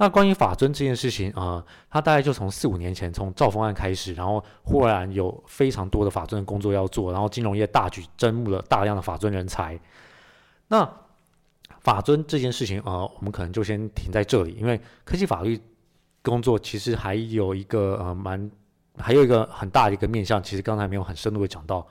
那关于法尊这件事情啊，它大概就从四五年前，从赵峰案开始，然后忽然有非常多的法尊的工作要做，然后金融业大举征募了大量的法尊人才。那法尊这件事情啊，我们可能就先停在这里，因为科技法律工作其实还有一个呃蛮，还有一个很大的一个面向，其实刚才没有很深入的讲到。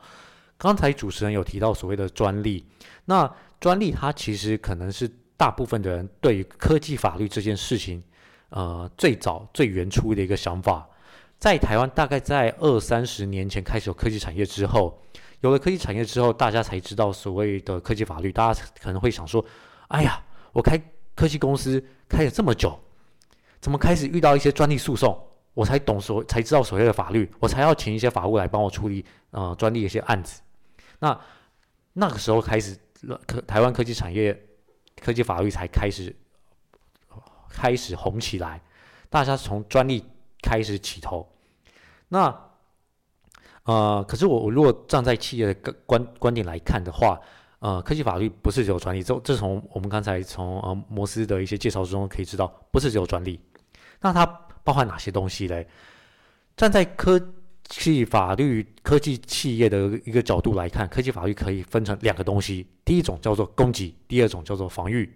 刚才主持人有提到所谓的专利，那专利它其实可能是。大部分的人对于科技法律这件事情，呃，最早最原初的一个想法，在台湾大概在二三十年前开始有科技产业之后，有了科技产业之后，大家才知道所谓的科技法律。大家可能会想说：“哎呀，我开科技公司开了这么久，怎么开始遇到一些专利诉讼？我才懂所才知道所谓的法律，我才要请一些法务来帮我处理呃专利的一些案子。”那那个时候开始，科台湾科技产业。科技法律才开始开始红起来，大家从专利开始起头。那呃，可是我我如果站在企业的观观点来看的话，呃，科技法律不是只有专利，这这从我们刚才从呃摩斯的一些介绍之中可以知道，不是只有专利。那它包含哪些东西嘞？站在科技法律科技企业的一个角度来看，科技法律可以分成两个东西。第一种叫做攻击，第二种叫做防御。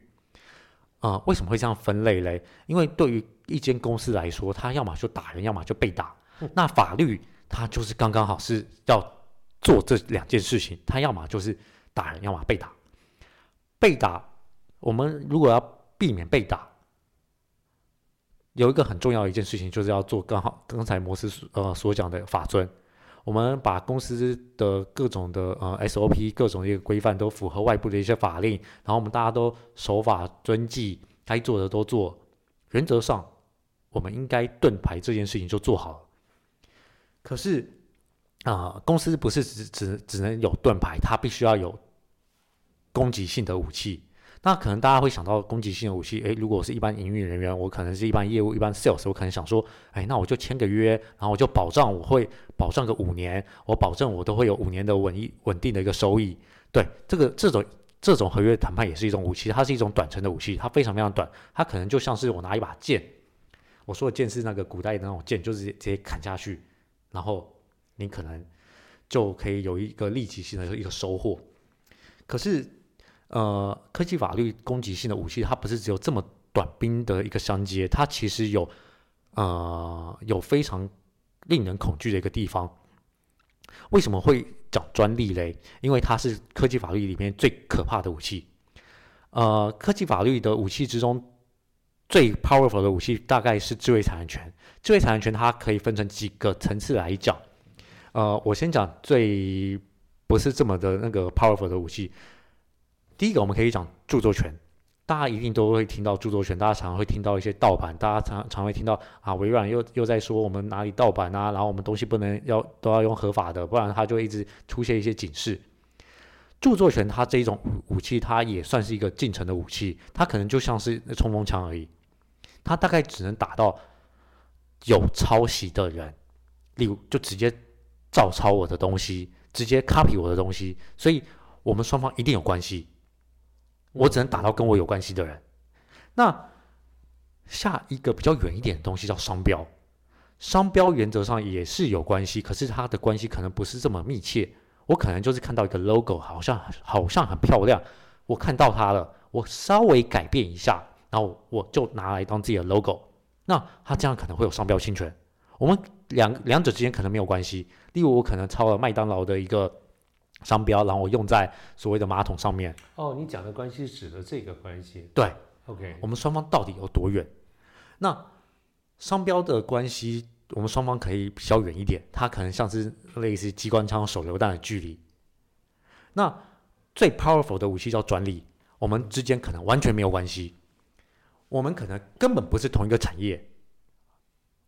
啊，为什么会这样分类嘞？因为对于一间公司来说，它要么就打人，要么就被打。那法律它就是刚刚好是要做这两件事情，它要么就是打人，要么被打。被打，我们如果要避免被打，有一个很重要的一件事情，就是要做刚好刚才摩斯呃所讲的法尊。我们把公司的各种的呃 SOP 各种一个规范都符合外部的一些法令，然后我们大家都守法遵纪，该做的都做。原则上，我们应该盾牌这件事情就做好了。可是啊，公司不是只只只能有盾牌，它必须要有攻击性的武器。那可能大家会想到攻击性的武器，诶，如果我是一般营运人员，我可能是一般业务、一般 sales，我可能想说，哎，那我就签个约，然后我就保障我会保障个五年，我保证我都会有五年的稳一稳定的一个收益。对，这个这种这种合约谈判也是一种武器，它是一种短程的武器，它非常非常短，它可能就像是我拿一把剑，我说的剑是那个古代的那种剑，就是直接砍下去，然后你可能就可以有一个立即性的一个收获。可是。呃，科技法律攻击性的武器，它不是只有这么短兵的一个相接，它其实有呃有非常令人恐惧的一个地方。为什么会讲专利嘞？因为它是科技法律里面最可怕的武器。呃，科技法律的武器之中最 powerful 的武器大概是智慧产权。智慧产权它可以分成几个层次来讲。呃，我先讲最不是这么的那个 powerful 的武器。第一个，我们可以讲著作权，大家一定都会听到著作权，大家常常会听到一些盗版，大家常常会听到啊，微软又又在说我们哪里盗版啊，然后我们东西不能要都要用合法的，不然它就一直出现一些警示。著作权它这一种武器，它也算是一个进程的武器，它可能就像是冲锋枪而已，它大概只能打到有抄袭的人，例如就直接照抄我的东西，直接 copy 我的东西，所以我们双方一定有关系。我只能打到跟我有关系的人。那下一个比较远一点的东西叫商标，商标原则上也是有关系，可是它的关系可能不是这么密切。我可能就是看到一个 logo，好像好像很漂亮，我看到它了，我稍微改变一下，然后我就拿来当自己的 logo。那它这样可能会有商标侵权。我们两两者之间可能没有关系。例如，我可能抄了麦当劳的一个。商标，然后我用在所谓的马桶上面。哦，你讲的关系指的这个关系。对，OK，我们双方到底有多远？那商标的关系，我们双方可以比较远一点，它可能像是类似机关枪、手榴弹的距离。那最 powerful 的武器叫专利，我们之间可能完全没有关系，我们可能根本不是同一个产业，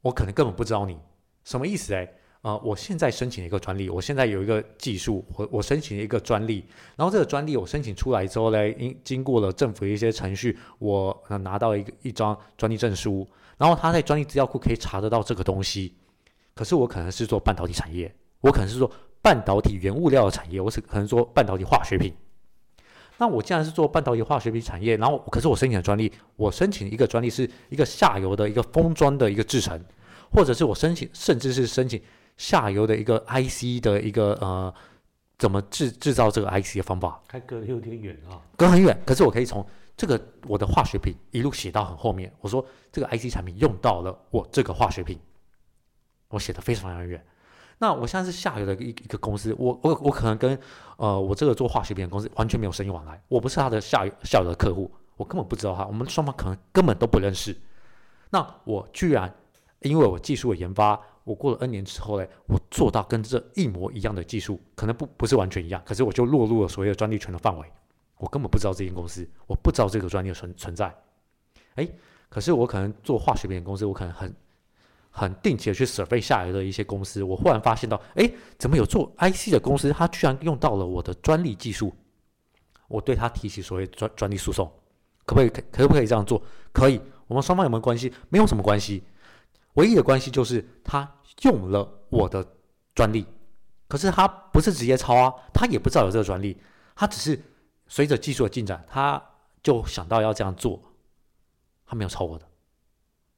我可能根本不知道你什么意思哎。呃，我现在申请了一个专利，我现在有一个技术，我我申请了一个专利，然后这个专利我申请出来之后呢，经经过了政府的一些程序，我拿到一个一张专利证书，然后他在专利资料库可以查得到这个东西。可是我可能是做半导体产业，我可能是做半导体原物料的产业，我是可能做半导体化学品。那我既然是做半导体化学品产业，然后可是我申请的专利，我申请一个专利是一个下游的一个封装的一个制成，或者是我申请，甚至是申请。下游的一个 IC 的一个呃，怎么制制造这个 IC 的方法，还隔得有点远啊，隔很远。可是我可以从这个我的化学品一路写到很后面。我说这个 IC 产品用到了我这个化学品，我写的非常非常远。那我现在是下游的一一个公司，我我我可能跟呃我这个做化学品的公司完全没有生意往来，我不是他的下游下游的客户，我根本不知道他，我们双方可能根本都不认识。那我居然因为我技术的研发。我过了 N 年之后呢，我做到跟这一模一样的技术，可能不不是完全一样，可是我就落入了所谓的专利权的范围。我根本不知道这间公司，我不知道这个专利的存存在。哎，可是我可能做化学品公司，我可能很很定期的去 survey 下游的一些公司，我忽然发现到，哎，怎么有做 IC 的公司，他居然用到了我的专利技术？我对他提起所谓专专利诉讼，可不可以可可不可以这样做？可以。我们双方有没有关系？没有什么关系。唯一的关系就是他用了我的专利，可是他不是直接抄啊，他也不知道有这个专利，他只是随着技术的进展，他就想到要这样做，他没有抄我的，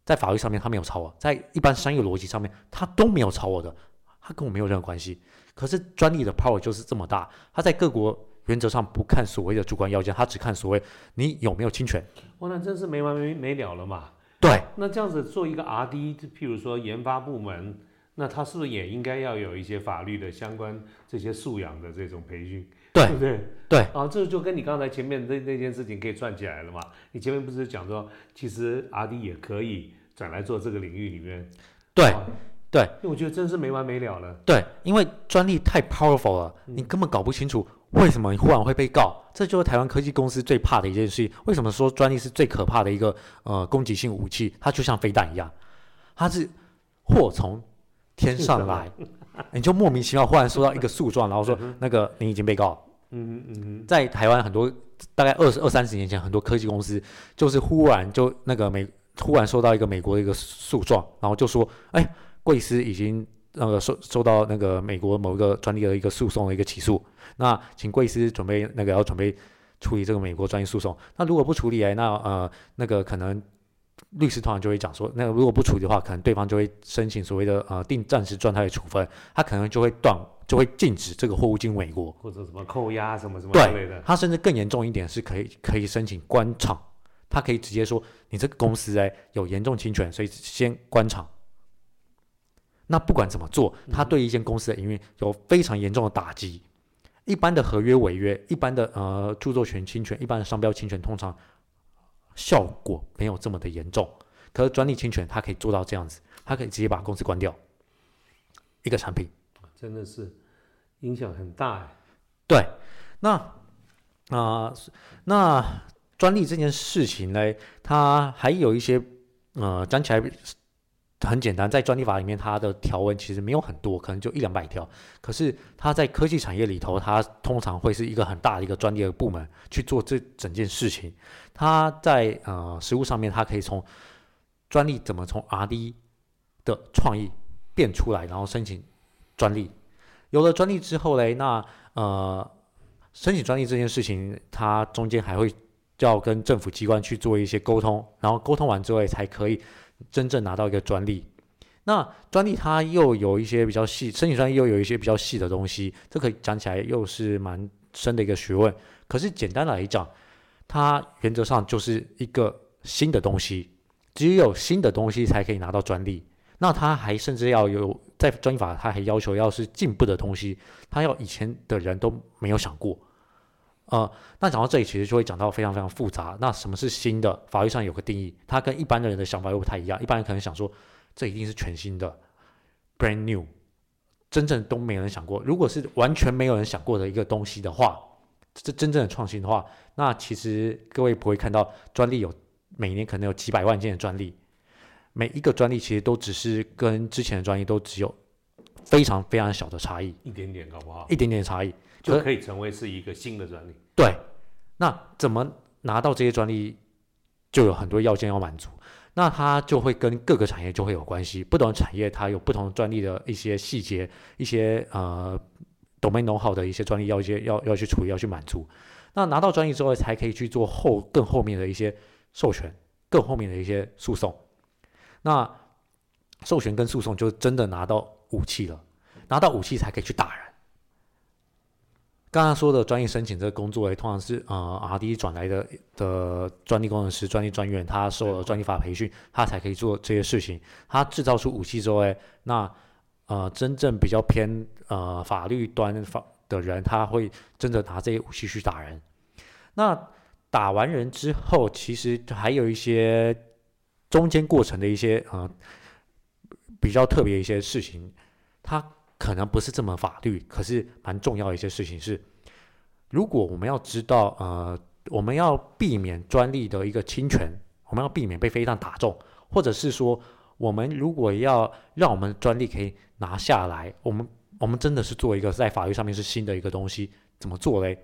在法律上面他没有抄我，在一般商业逻辑上面他都没有抄我的，他跟我没有任何关系。可是专利的 power 就是这么大，他在各国原则上不看所谓的主观要件，他只看所谓你有没有侵权。哇，那真是没完没没了了嘛。对，那这样子做一个 R D，譬如说研发部门，那他是不是也应该要有一些法律的相关这些素养的这种培训？对不对？对啊，这就跟你刚才前面那那件事情可以串起来了嘛？你前面不是讲说，其实 R D 也可以转来做这个领域里面？对对，因为我觉得真是没完没了了。对，因为专利太 powerful 了，你根本搞不清楚。为什么你忽然会被告？这就是台湾科技公司最怕的一件事。为什么说专利是最可怕的一个呃攻击性武器？它就像飞弹一样，它是祸从天上来，你就莫名其妙忽然收到一个诉状，然后说那个你已经被告。嗯嗯嗯，在台湾很多大概二十二三十年前，很多科技公司就是忽然就那个美忽然收到一个美国的一个诉状，然后就说哎，贵司已经那个受受到那个美国某一个专利的一个诉讼的一个起诉。那请贵司准备那个要准备处理这个美国专利诉讼。那如果不处理哎，那呃那个可能律师通常就会讲说，那如果不处理的话，可能对方就会申请所谓的呃定暂时状态的处分，他可能就会断，就会禁止这个货物进美国，或者什么扣押什么什么之类的。他甚至更严重一点，是可以可以申请关厂，他可以直接说你这个公司哎有严重侵权，所以先关厂。那不管怎么做，他对一间公司的营运有非常严重的打击。一般的合约违约，一般的呃著作权侵权，一般的商标侵权，通常效果没有这么的严重。可是专利侵权，它可以做到这样子，它可以直接把公司关掉。一个产品，真的是影响很大。对，那啊，那专利这件事情呢，它还有一些呃讲起来。很简单，在专利法里面，它的条文其实没有很多，可能就一两百条。可是它在科技产业里头，它通常会是一个很大的一个专利的部门去做这整件事情。它在呃实物上面，它可以从专利怎么从 R&D 的创意变出来，然后申请专利。有了专利之后嘞，那呃申请专利这件事情，它中间还会要跟政府机关去做一些沟通，然后沟通完之后才可以。真正拿到一个专利，那专利它又有一些比较细，申请专利又有一些比较细的东西，这可以讲起来又是蛮深的一个学问。可是简单来讲，它原则上就是一个新的东西，只有新的东西才可以拿到专利。那它还甚至要有在专利法，它还要求要是进步的东西，它要以前的人都没有想过。呃，那讲到这里，其实就会讲到非常非常复杂。那什么是新的？法律上有个定义，它跟一般的人的想法又不太一样。一般人可能想说，这一定是全新的，brand new，真正都没有人想过。如果是完全没有人想过的一个东西的话，这真正的创新的话，那其实各位不会看到专利有每年可能有几百万件的专利，每一个专利其实都只是跟之前的专利都只有非常非常小的差异，一点点好不好一点点差异。就可以成为是一个新的专利。对，那怎么拿到这些专利，就有很多要件要满足。那它就会跟各个产业就会有关系，不同产业它有不同专利的一些细节，一些呃 domain know how 的一些专利要一些要要去处理，要去满足。那拿到专利之后，才可以去做后更后面的一些授权，更后面的一些诉讼。那授权跟诉讼就真的拿到武器了，拿到武器才可以去打人。刚刚说的专业申请这个工作，通常是呃 R D 转来的的专利工程师、专利专员，他受了专利法培训，他才可以做这些事情。他制造出武器之后，哎，那呃真正比较偏呃法律端法的人，他会真的拿这些武器去打人。那打完人之后，其实还有一些中间过程的一些呃比较特别一些事情，它。可能不是这么法律，可是蛮重要的一些事情是，如果我们要知道，呃，我们要避免专利的一个侵权，我们要避免被飞弹打中，或者是说，我们如果要让我们专利可以拿下来，我们我们真的是做一个在法律上面是新的一个东西，怎么做嘞？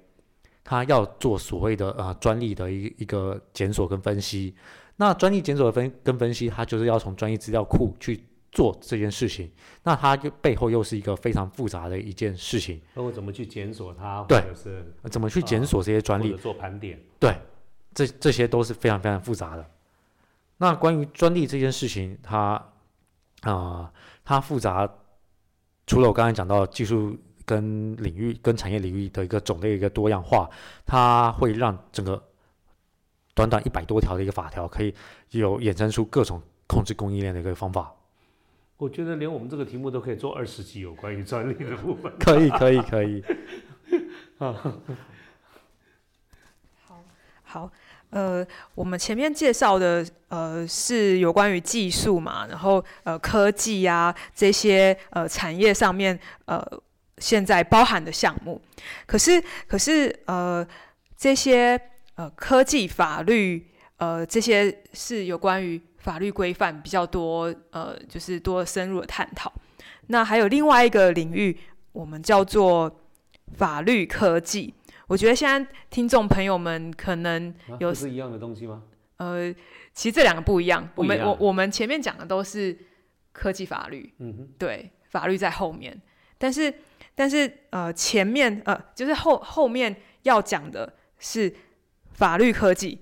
他要做所谓的呃专利的一一个检索跟分析，那专利检索的分跟分析，它就是要从专利资料库去。做这件事情，那它就背后又是一个非常复杂的一件事情。包括怎么去检索它，对，是怎么去检索这些专利，做盘点，对，这这些都是非常非常复杂的。那关于专利这件事情，它啊，它复杂，除了我刚才讲到技术跟领域跟产业领域的一个种类一个多样化，它会让整个短短一百多条的一个法条，可以有衍生出各种控制供应链的一个方法。我觉得连我们这个题目都可以做二十集有关于专利的部分。可以，可以，可以。好，好，呃，我们前面介绍的呃是有关于技术嘛，然后呃科技呀这些呃产业上面呃现在包含的项目，可是可是呃这些呃科技法律呃这些是有关于。法律规范比较多，呃，就是多深入的探讨。那还有另外一个领域，我们叫做法律科技。我觉得现在听众朋友们可能有是一样的东西吗？呃，其实这两个不一样。我们我我们前面讲的都是科技法律，嗯哼，对，法律在后面。但是但是呃，前面呃，就是后后面要讲的是法律科技。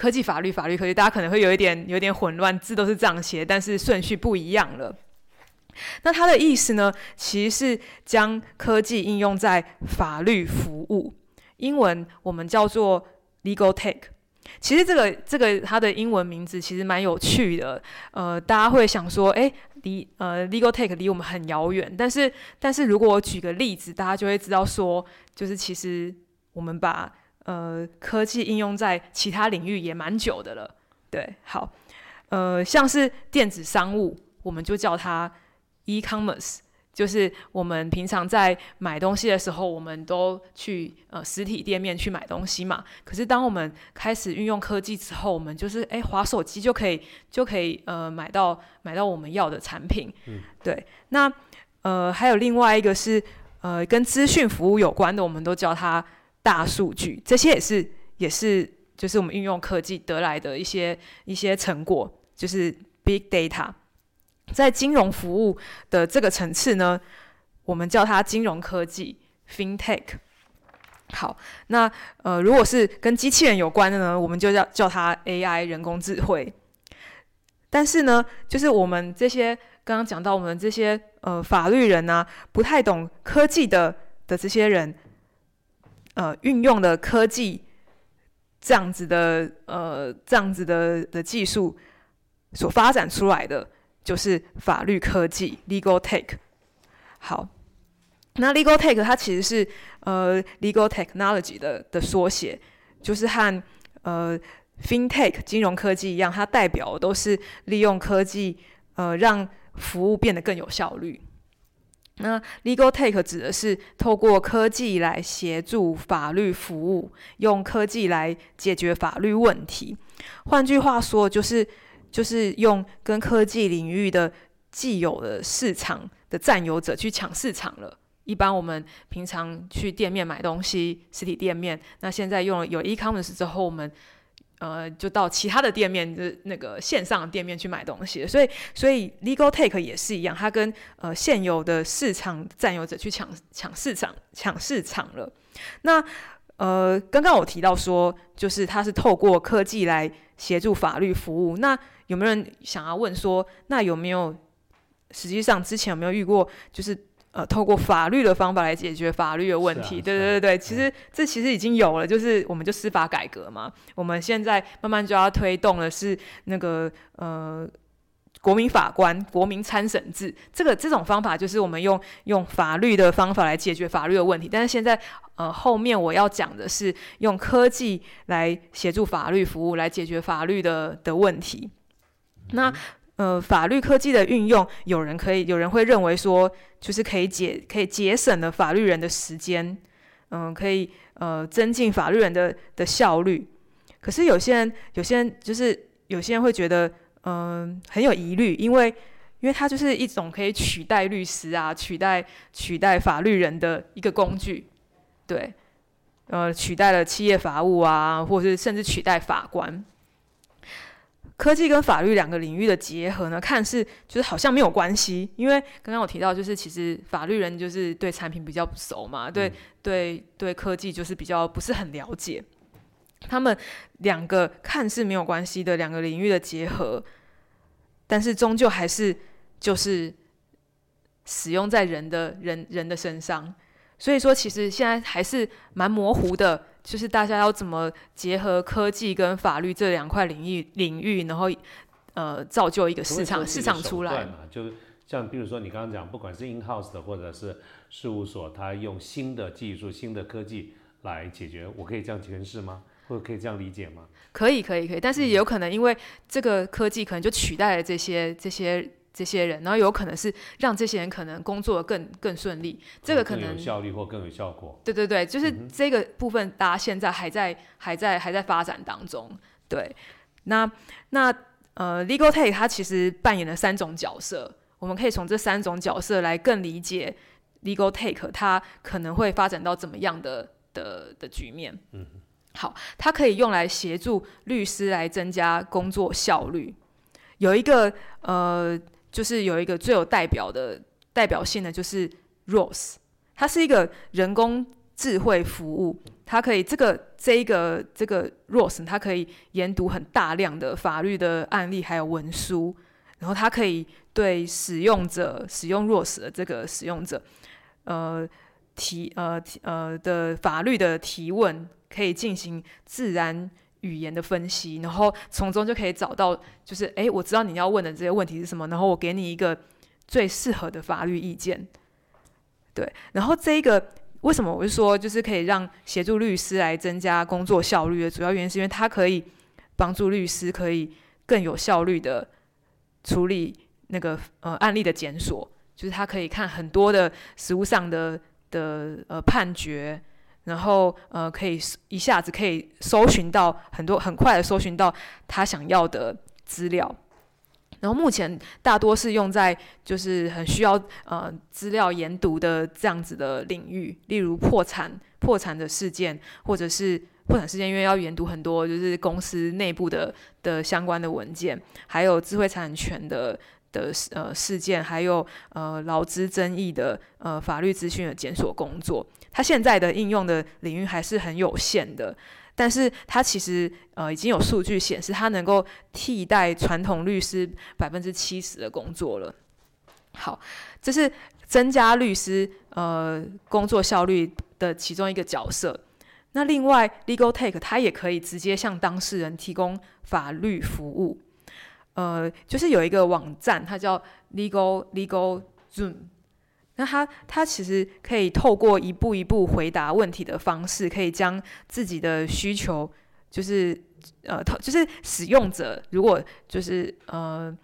科技法律，法律科技，大家可能会有一点有点混乱，字都是这样写，但是顺序不一样了。那它的意思呢，其实是将科技应用在法律服务，英文我们叫做 legal tech。其实这个这个它的英文名字其实蛮有趣的，呃，大家会想说，哎，离呃 legal tech 离我们很遥远，但是但是如果我举个例子，大家就会知道说，就是其实我们把呃，科技应用在其他领域也蛮久的了。对，好，呃，像是电子商务，我们就叫它 e-commerce，就是我们平常在买东西的时候，我们都去呃实体店面去买东西嘛。可是当我们开始运用科技之后，我们就是哎，滑手机就可以就可以呃买到买到我们要的产品。嗯，对。那呃，还有另外一个是呃跟资讯服务有关的，我们都叫它。大数据这些也是也是就是我们运用科技得来的一些一些成果，就是 big data。在金融服务的这个层次呢，我们叫它金融科技 fintech。好，那呃如果是跟机器人有关的呢，我们就叫叫它 AI 人工智慧。但是呢，就是我们这些刚刚讲到我们这些呃法律人啊，不太懂科技的的这些人。呃，运用的科技这样子的呃，这样子的的技术所发展出来的，就是法律科技 （legal tech）。好，那 legal tech 它其实是呃 legal technology 的的缩写，就是和呃 fintech 金融科技一样，它代表的都是利用科技呃让服务变得更有效率。那 legal tech 指的是透过科技来协助法律服务，用科技来解决法律问题。换句话说，就是就是用跟科技领域的既有的市场的占有者去抢市场了。一般我们平常去店面买东西，实体店面，那现在用了有 e-commerce 之后，我们呃就到其他的店面，的那个线上的店面去买东西。所以，所以 legal take 也是一样，它跟呃现有的市场占有者去抢抢市场抢市场了。那呃，刚刚我提到说，就是它是透过科技来协助法律服务。那有没有人想要问说，那有没有实际上之前有没有遇过，就是呃，透过法律的方法来解决法律的问题？对对对对，其实这其实已经有了，就是我们就司法改革嘛，我们现在慢慢就要推动的是那个呃。国民法官、国民参审制，这个这种方法就是我们用用法律的方法来解决法律的问题。但是现在，呃，后面我要讲的是用科技来协助法律服务，来解决法律的的问题。那呃，法律科技的运用，有人可以有人会认为说，就是可以节可以节省了法律人的时间，嗯，可以呃增进法律人的的效率。可是有些人，有些人就是有些人会觉得。嗯，很有疑虑，因为因为它就是一种可以取代律师啊，取代取代法律人的一个工具，对，呃，取代了企业法务啊，或者是甚至取代法官。科技跟法律两个领域的结合呢，看似就是好像没有关系，因为刚刚我提到，就是其实法律人就是对产品比较不熟嘛，对对对，科技就是比较不是很了解。他们两个看似没有关系的两个领域的结合，但是终究还是就是使用在人的人人的身上。所以说，其实现在还是蛮模糊的，就是大家要怎么结合科技跟法律这两块领域领域，然后呃造就一个市场市场出来嘛？就像比如说你刚刚讲，不管是 in house 的或者是事务所，他用新的技术、新的科技来解决，我可以这样诠释吗？或者可以这样理解吗？可以，可以，可以，但是也有可能因为这个科技可能就取代了这些、这些、这些人，然后有可能是让这些人可能工作更更顺利。这个可能有效率或更有效果。对对对，就是这个部分，大家现在还在还在还在发展当中。对，那那呃，Legal Take 它其实扮演了三种角色，我们可以从这三种角色来更理解 Legal Take 它可能会发展到怎么样的的的局面。嗯。好，它可以用来协助律师来增加工作效率。有一个呃，就是有一个最有代表的代表性的，就是 Rose，它是一个人工智慧服务。它可以这个这一个这个 Rose，它可以研读很大量的法律的案例还有文书，然后它可以对使用者使用 Rose 的这个使用者，呃提呃提呃的法律的提问。可以进行自然语言的分析，然后从中就可以找到，就是哎，我知道你要问的这些问题是什么，然后我给你一个最适合的法律意见。对，然后这一个为什么我是说，就是可以让协助律师来增加工作效率的主要原因，是因为它可以帮助律师可以更有效率的处理那个呃案例的检索，就是他可以看很多的实物上的的呃判决。然后，呃，可以一下子可以搜寻到很多，很快的搜寻到他想要的资料。然后目前大多是用在就是很需要呃资料研读的这样子的领域，例如破产、破产的事件，或者是破产事件，因为要研读很多就是公司内部的的相关的文件，还有智慧产权的。的呃事件，还有呃劳资争议的呃法律资讯的检索工作，它现在的应用的领域还是很有限的，但是它其实呃已经有数据显示，它能够替代传统律师百分之七十的工作了。好，这是增加律师呃工作效率的其中一个角色。那另外，Legal Take 它也可以直接向当事人提供法律服务。呃，就是有一个网站，它叫 Legal Legal Zoom。那他他其实可以透过一步一步回答问题的方式，可以将自己的需求，就是呃，就是使用者如果就是呃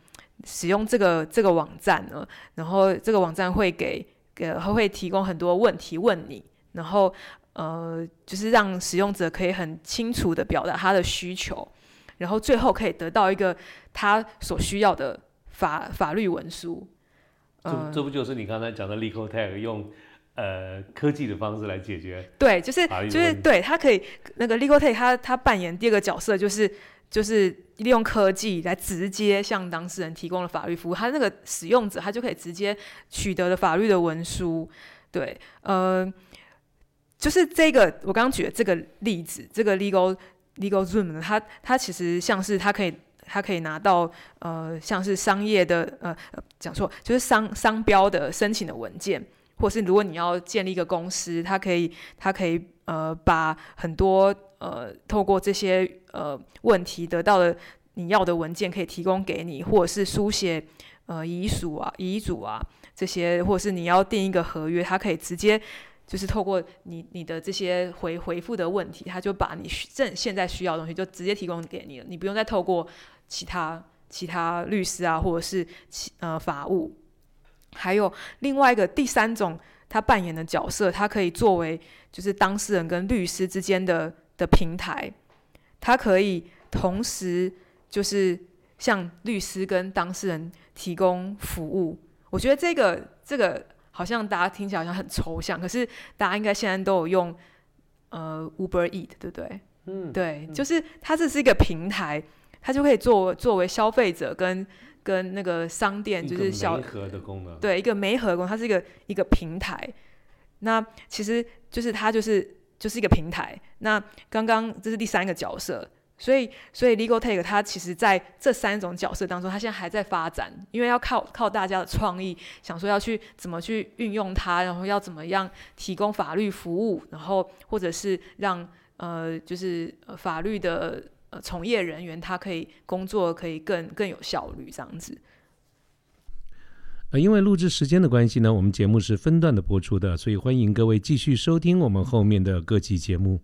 使用这个这个网站呢，然后这个网站会给给会提供很多问题问你，然后呃就是让使用者可以很清楚的表达他的需求。然后最后可以得到一个他所需要的法法律文书，这这不就是你刚才讲的 Legal Tech 用呃科技的方式来解决？对，就是就是对，它可以那个 Legal Tech 它它扮演第二个角色，就是就是利用科技来直接向当事人提供了法律服务，他那个使用者他就可以直接取得了法律的文书。对，呃，就是这个我刚刚举的这个例子，这个 Legal Legal Zoom 呢，它它其实像是它可以。他可以拿到呃，像是商业的呃，讲错，就是商商标的申请的文件，或是如果你要建立一个公司，他可以他可以呃，把很多呃，透过这些呃问题得到的你要的文件可以提供给你，或者是书写呃遗属啊、遗嘱啊这些，或者是你要订一个合约，他可以直接就是透过你你的这些回回复的问题，他就把你正现在需要的东西就直接提供给你了，你不用再透过。其他其他律师啊，或者是其呃法务，还有另外一个第三种，他扮演的角色，他可以作为就是当事人跟律师之间的的平台，他可以同时就是向律师跟当事人提供服务。我觉得这个这个好像大家听起来好像很抽象，可是大家应该现在都有用呃 Uber Eat，对不对？嗯，对，就是它这是一个平台。它就可以作为作为消费者跟跟那个商店，就是小盒的功能，对一个媒合功，它是一个一个平台。那其实就是它就是就是一个平台。那刚刚这是第三个角色，所以所以 Legal Take 它其实在这三种角色当中，它现在还在发展，因为要靠靠大家的创意，想说要去怎么去运用它，然后要怎么样提供法律服务，然后或者是让呃就是法律的。呃，从业人员他可以工作可以更更有效率，这样子。呃，因为录制时间的关系呢，我们节目是分段的播出的，所以欢迎各位继续收听我们后面的各期节目。